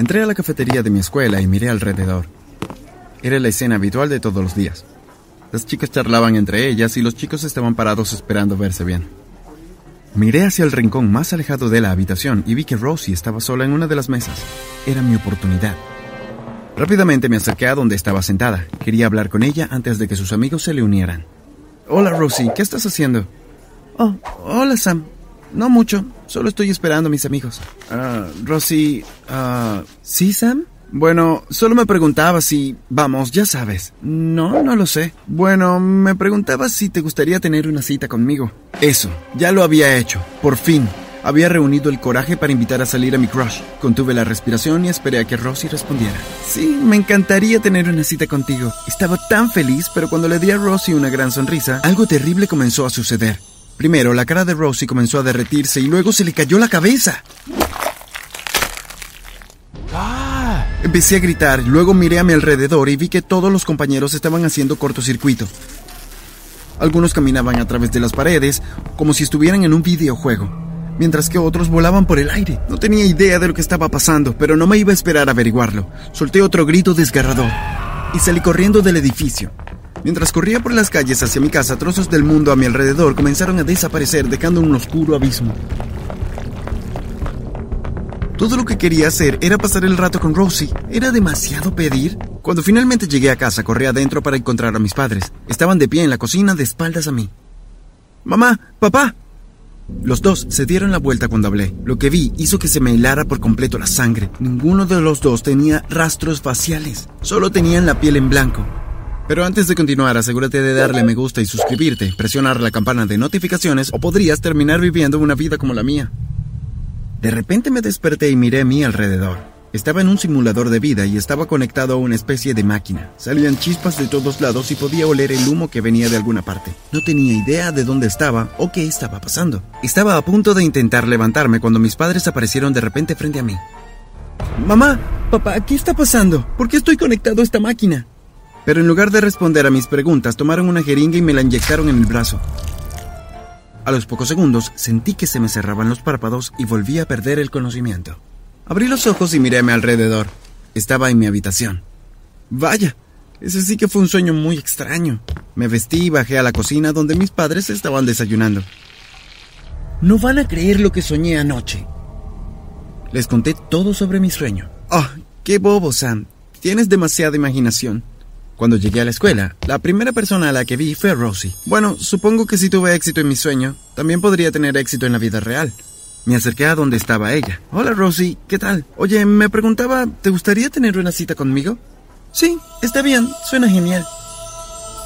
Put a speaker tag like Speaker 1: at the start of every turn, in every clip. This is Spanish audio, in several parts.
Speaker 1: Entré a la cafetería de mi escuela y miré alrededor. Era la escena habitual de todos los días. Las chicas charlaban entre ellas y los chicos estaban parados esperando verse bien. Miré hacia el rincón más alejado de la habitación y vi que Rosie estaba sola en una de las mesas. Era mi oportunidad. Rápidamente me acerqué a donde estaba sentada. Quería hablar con ella antes de que sus amigos se le unieran. Hola Rosie, ¿qué estás haciendo? Oh, hola Sam. No mucho, solo estoy esperando a mis amigos. Ah, Rosie, ah, ¿sí Sam? Bueno, solo me preguntaba si... Vamos, ya sabes. No, no lo sé. Bueno, me preguntaba si te gustaría tener una cita conmigo. Eso, ya lo había hecho. Por fin. Había reunido el coraje para invitar a salir a mi crush. Contuve la respiración y esperé a que Rosie respondiera. Sí, me encantaría tener una cita contigo. Estaba tan feliz, pero cuando le di a Rosie una gran sonrisa, algo terrible comenzó a suceder. Primero, la cara de Rosie comenzó a derretirse y luego se le cayó la cabeza. Empecé a gritar, luego miré a mi alrededor y vi que todos los compañeros estaban haciendo cortocircuito. Algunos caminaban a través de las paredes como si estuvieran en un videojuego, mientras que otros volaban por el aire. No tenía idea de lo que estaba pasando, pero no me iba a esperar a averiguarlo. Solté otro grito desgarrador y salí corriendo del edificio. Mientras corría por las calles hacia mi casa, trozos del mundo a mi alrededor comenzaron a desaparecer, dejando un oscuro abismo. Todo lo que quería hacer era pasar el rato con Rosie. ¿Era demasiado pedir? Cuando finalmente llegué a casa, corrí adentro para encontrar a mis padres. Estaban de pie en la cocina de espaldas a mí. Mamá, papá. Los dos se dieron la vuelta cuando hablé. Lo que vi hizo que se me helara por completo la sangre. Ninguno de los dos tenía rastros faciales. Solo tenían la piel en blanco. Pero antes de continuar, asegúrate de darle me gusta y suscribirte, presionar la campana de notificaciones o podrías terminar viviendo una vida como la mía. De repente me desperté y miré a mi alrededor. Estaba en un simulador de vida y estaba conectado a una especie de máquina. Salían chispas de todos lados y podía oler el humo que venía de alguna parte. No tenía idea de dónde estaba o qué estaba pasando. Estaba a punto de intentar levantarme cuando mis padres aparecieron de repente frente a mí. Mamá, papá, ¿qué está pasando? ¿Por qué estoy conectado a esta máquina? Pero en lugar de responder a mis preguntas, tomaron una jeringa y me la inyectaron en el brazo. A los pocos segundos sentí que se me cerraban los párpados y volví a perder el conocimiento. Abrí los ojos y miré a mi alrededor. Estaba en mi habitación. Vaya, ese sí que fue un sueño muy extraño. Me vestí y bajé a la cocina donde mis padres estaban desayunando. No van a creer lo que soñé anoche. Les conté todo sobre mi sueño. ¡Oh, qué bobo, Sam! Tienes demasiada imaginación. Cuando llegué a la escuela, la primera persona a la que vi fue Rosie. Bueno, supongo que si tuve éxito en mi sueño, también podría tener éxito en la vida real. Me acerqué a donde estaba ella. Hola Rosie, ¿qué tal? Oye, me preguntaba, ¿te gustaría tener una cita conmigo? Sí, está bien, suena genial.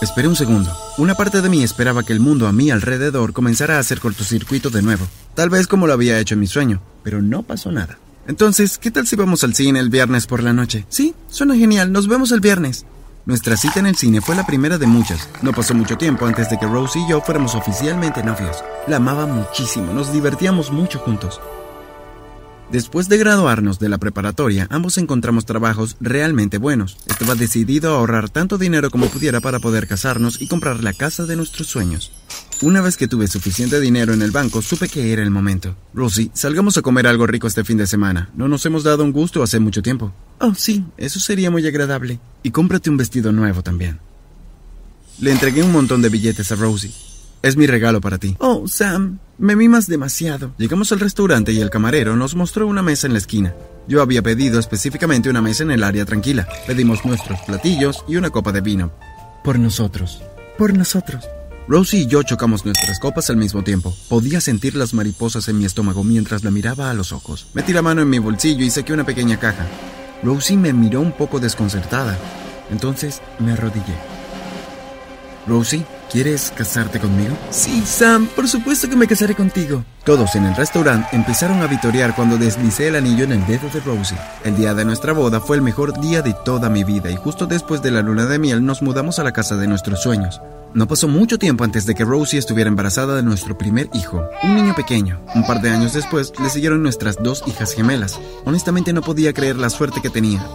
Speaker 1: Esperé un segundo. Una parte de mí esperaba que el mundo a mi alrededor comenzara a hacer cortocircuito de nuevo, tal vez como lo había hecho en mi sueño, pero no pasó nada. Entonces, ¿qué tal si vamos al cine el viernes por la noche? Sí, suena genial, nos vemos el viernes. Nuestra cita en el cine fue la primera de muchas. No pasó mucho tiempo antes de que Rose y yo fuéramos oficialmente novios. La amaba muchísimo, nos divertíamos mucho juntos. Después de graduarnos de la preparatoria, ambos encontramos trabajos realmente buenos. Estaba decidido a ahorrar tanto dinero como pudiera para poder casarnos y comprar la casa de nuestros sueños. Una vez que tuve suficiente dinero en el banco, supe que era el momento. Rosie, salgamos a comer algo rico este fin de semana. No nos hemos dado un gusto hace mucho tiempo. Oh, sí, eso sería muy agradable. Y cómprate un vestido nuevo también. Le entregué un montón de billetes a Rosie. Es mi regalo para ti. Oh, Sam, me mimas demasiado. Llegamos al restaurante y el camarero nos mostró una mesa en la esquina. Yo había pedido específicamente una mesa en el área tranquila. Pedimos nuestros platillos y una copa de vino. Por nosotros. Por nosotros. Rosie y yo chocamos nuestras copas al mismo tiempo. Podía sentir las mariposas en mi estómago mientras la miraba a los ojos. Metí la mano en mi bolsillo y saqué una pequeña caja. Rosie me miró un poco desconcertada. Entonces me arrodillé. Rosie, ¿quieres casarte conmigo? Sí, Sam, por supuesto que me casaré contigo. Todos en el restaurante empezaron a vitorear cuando deslicé el anillo en el dedo de Rosie. El día de nuestra boda fue el mejor día de toda mi vida y justo después de la luna de miel nos mudamos a la casa de nuestros sueños. No pasó mucho tiempo antes de que Rosie estuviera embarazada de nuestro primer hijo, un niño pequeño. Un par de años después le siguieron nuestras dos hijas gemelas. Honestamente no podía creer la suerte que tenía.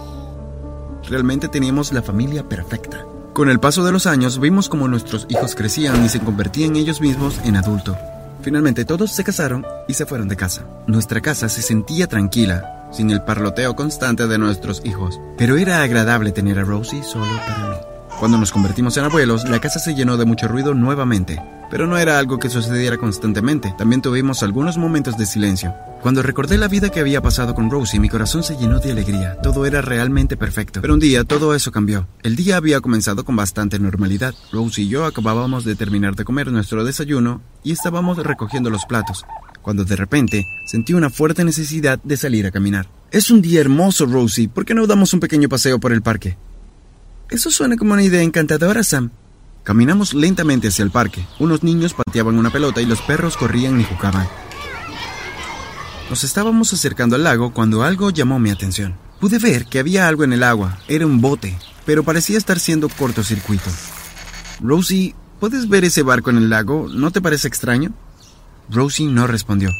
Speaker 1: Realmente teníamos la familia perfecta. Con el paso de los años vimos como nuestros hijos crecían y se convertían ellos mismos en adulto. Finalmente todos se casaron y se fueron de casa. Nuestra casa se sentía tranquila. sin el parloteo constante de nuestros hijos. Pero era agradable tener a Rosie solo para mí. Cuando nos convertimos en abuelos, la casa se llenó de mucho ruido nuevamente. Pero no era algo que sucediera constantemente, también tuvimos algunos momentos de silencio. Cuando recordé la vida que había pasado con Rosie, mi corazón se llenó de alegría. Todo era realmente perfecto. Pero un día todo eso cambió. El día había comenzado con bastante normalidad. Rosie y yo acabábamos de terminar de comer nuestro desayuno y estábamos recogiendo los platos, cuando de repente sentí una fuerte necesidad de salir a caminar. Es un día hermoso, Rosie. ¿Por qué no damos un pequeño paseo por el parque? Eso suena como una idea encantadora, Sam. Caminamos lentamente hacia el parque. Unos niños pateaban una pelota y los perros corrían y jugaban. Nos estábamos acercando al lago cuando algo llamó mi atención. Pude ver que había algo en el agua. Era un bote, pero parecía estar siendo cortocircuito. Rosie, ¿puedes ver ese barco en el lago? ¿No te parece extraño? Rosie no respondió.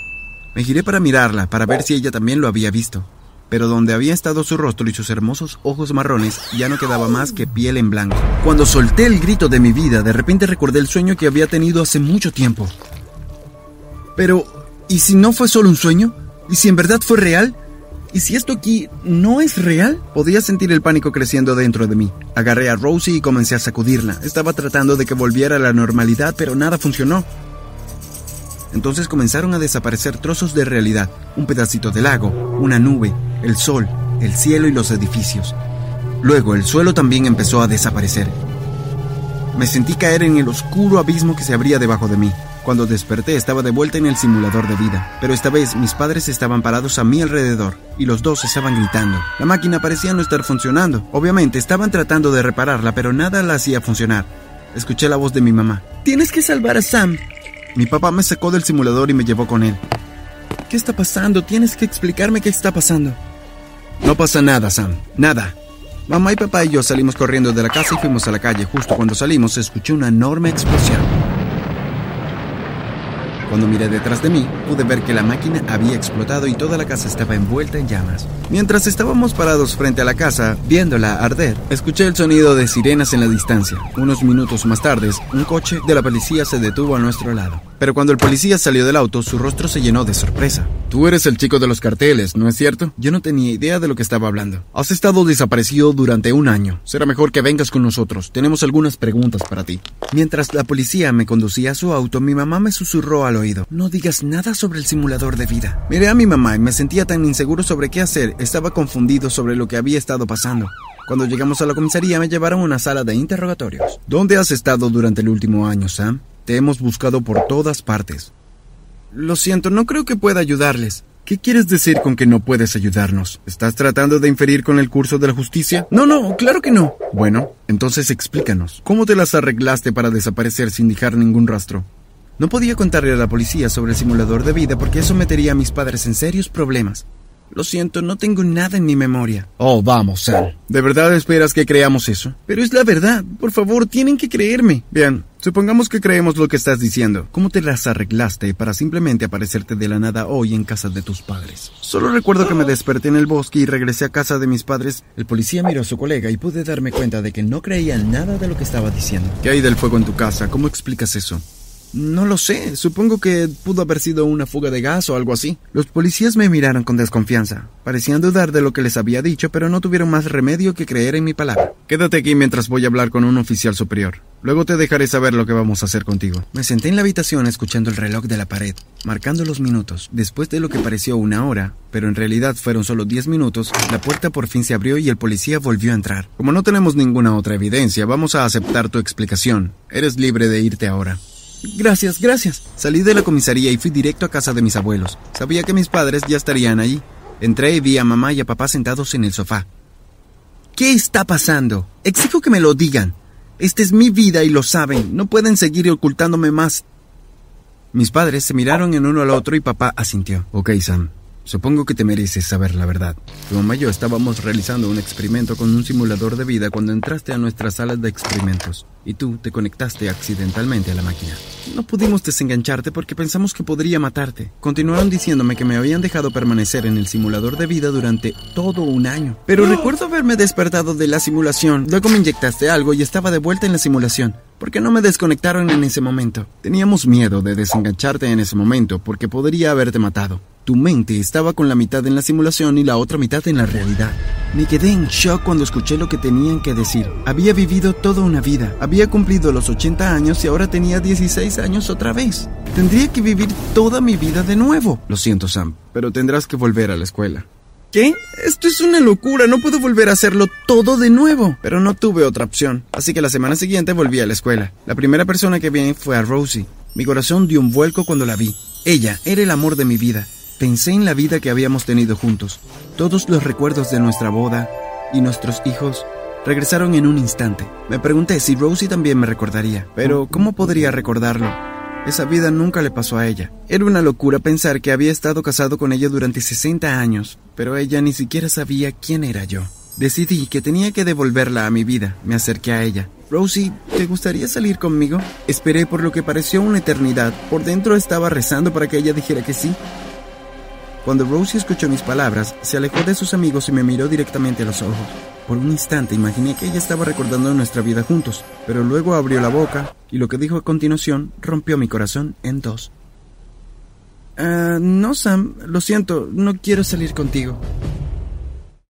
Speaker 1: Me giré para mirarla, para ver si ella también lo había visto. Pero donde había estado su rostro y sus hermosos ojos marrones, ya no quedaba más que piel en blanco. Cuando solté el grito de mi vida, de repente recordé el sueño que había tenido hace mucho tiempo. Pero, ¿y si no fue solo un sueño? ¿Y si en verdad fue real? ¿Y si esto aquí no es real? Podía sentir el pánico creciendo dentro de mí. Agarré a Rosie y comencé a sacudirla. Estaba tratando de que volviera a la normalidad, pero nada funcionó. Entonces comenzaron a desaparecer trozos de realidad, un pedacito de lago, una nube, el sol, el cielo y los edificios. Luego el suelo también empezó a desaparecer. Me sentí caer en el oscuro abismo que se abría debajo de mí. Cuando desperté estaba de vuelta en el simulador de vida, pero esta vez mis padres estaban parados a mi alrededor y los dos estaban gritando. La máquina parecía no estar funcionando. Obviamente estaban tratando de repararla, pero nada la hacía funcionar. Escuché la voz de mi mamá. Tienes que salvar a Sam. Mi papá me sacó del simulador y me llevó con él. ¿Qué está pasando? Tienes que explicarme qué está pasando. No pasa nada, Sam. Nada. Mamá y papá y yo salimos corriendo de la casa y fuimos a la calle. Justo cuando salimos, escuché una enorme explosión. Cuando miré detrás de mí, pude ver que la máquina había explotado y toda la casa estaba envuelta en llamas. Mientras estábamos parados frente a la casa, viéndola arder, escuché el sonido de sirenas en la distancia. Unos minutos más tarde, un coche de la policía se detuvo a nuestro lado. Pero cuando el policía salió del auto, su rostro se llenó de sorpresa. Tú eres el chico de los carteles, ¿no es cierto? Yo no tenía idea de lo que estaba hablando. Has estado desaparecido durante un año. Será mejor que vengas con nosotros. Tenemos algunas preguntas para ti. Mientras la policía me conducía a su auto, mi mamá me susurró al oído. No digas nada sobre el simulador de vida. Miré a mi mamá y me sentía tan inseguro sobre qué hacer. Estaba confundido sobre lo que había estado pasando. Cuando llegamos a la comisaría me llevaron a una sala de interrogatorios. ¿Dónde has estado durante el último año, Sam? Te hemos buscado por todas partes. Lo siento, no creo que pueda ayudarles. ¿Qué quieres decir con que no puedes ayudarnos? ¿Estás tratando de inferir con el curso de la justicia? No, no, claro que no. Bueno, entonces explícanos. ¿Cómo te las arreglaste para desaparecer sin dejar ningún rastro? No podía contarle a la policía sobre el simulador de vida porque eso metería a mis padres en serios problemas. Lo siento, no tengo nada en mi memoria. Oh, vamos, Sam. ¿De verdad esperas que creamos eso? Pero es la verdad. Por favor, tienen que creerme. Bien, supongamos que creemos lo que estás diciendo. ¿Cómo te las arreglaste para simplemente aparecerte de la nada hoy en casa de tus padres? Solo recuerdo que me desperté en el bosque y regresé a casa de mis padres. El policía miró a su colega y pude darme cuenta de que no creía nada de lo que estaba diciendo. ¿Qué hay del fuego en tu casa? ¿Cómo explicas eso? No lo sé, supongo que pudo haber sido una fuga de gas o algo así. Los policías me miraron con desconfianza. Parecían dudar de lo que les había dicho, pero no tuvieron más remedio que creer en mi palabra. Quédate aquí mientras voy a hablar con un oficial superior. Luego te dejaré saber lo que vamos a hacer contigo. Me senté en la habitación escuchando el reloj de la pared, marcando los minutos. Después de lo que pareció una hora, pero en realidad fueron solo diez minutos, la puerta por fin se abrió y el policía volvió a entrar. Como no tenemos ninguna otra evidencia, vamos a aceptar tu explicación. Eres libre de irte ahora. Gracias, gracias. Salí de la comisaría y fui directo a casa de mis abuelos. Sabía que mis padres ya estarían allí. Entré y vi a mamá y a papá sentados en el sofá. ¿Qué está pasando? Exijo que me lo digan. Esta es mi vida y lo saben. No pueden seguir ocultándome más. Mis padres se miraron en uno al otro y papá asintió. Ok, Sam. Supongo que te mereces saber la verdad. Tu mamá y yo estábamos realizando un experimento con un simulador de vida cuando entraste a nuestra sala de experimentos y tú te conectaste accidentalmente a la máquina. No pudimos desengancharte porque pensamos que podría matarte. Continuaron diciéndome que me habían dejado permanecer en el simulador de vida durante todo un año. Pero recuerdo haberme despertado de la simulación. Luego me inyectaste algo y estaba de vuelta en la simulación. ¿Por qué no me desconectaron en ese momento? Teníamos miedo de desengancharte en ese momento porque podría haberte matado. Tu mente estaba con la mitad en la simulación y la otra mitad en la realidad. Me quedé en shock cuando escuché lo que tenían que decir. Había vivido toda una vida, había cumplido los 80 años y ahora tenía 16 años otra vez. Tendría que vivir toda mi vida de nuevo. Lo siento, Sam, pero tendrás que volver a la escuela. ¿Qué? Esto es una locura, no puedo volver a hacerlo todo de nuevo. Pero no tuve otra opción, así que la semana siguiente volví a la escuela. La primera persona que vi fue a Rosie. Mi corazón dio un vuelco cuando la vi. Ella era el amor de mi vida. Pensé en la vida que habíamos tenido juntos. Todos los recuerdos de nuestra boda y nuestros hijos regresaron en un instante. Me pregunté si Rosie también me recordaría, pero ¿cómo podría recordarlo? Esa vida nunca le pasó a ella. Era una locura pensar que había estado casado con ella durante 60 años, pero ella ni siquiera sabía quién era yo. Decidí que tenía que devolverla a mi vida. Me acerqué a ella. Rosie, ¿te gustaría salir conmigo? Esperé por lo que pareció una eternidad. Por dentro estaba rezando para que ella dijera que sí. Cuando Rosie escuchó mis palabras, se alejó de sus amigos y me miró directamente a los ojos. Por un instante imaginé que ella estaba recordando nuestra vida juntos, pero luego abrió la boca y lo que dijo a continuación rompió mi corazón en dos. Ah, no, Sam, lo siento, no quiero salir contigo.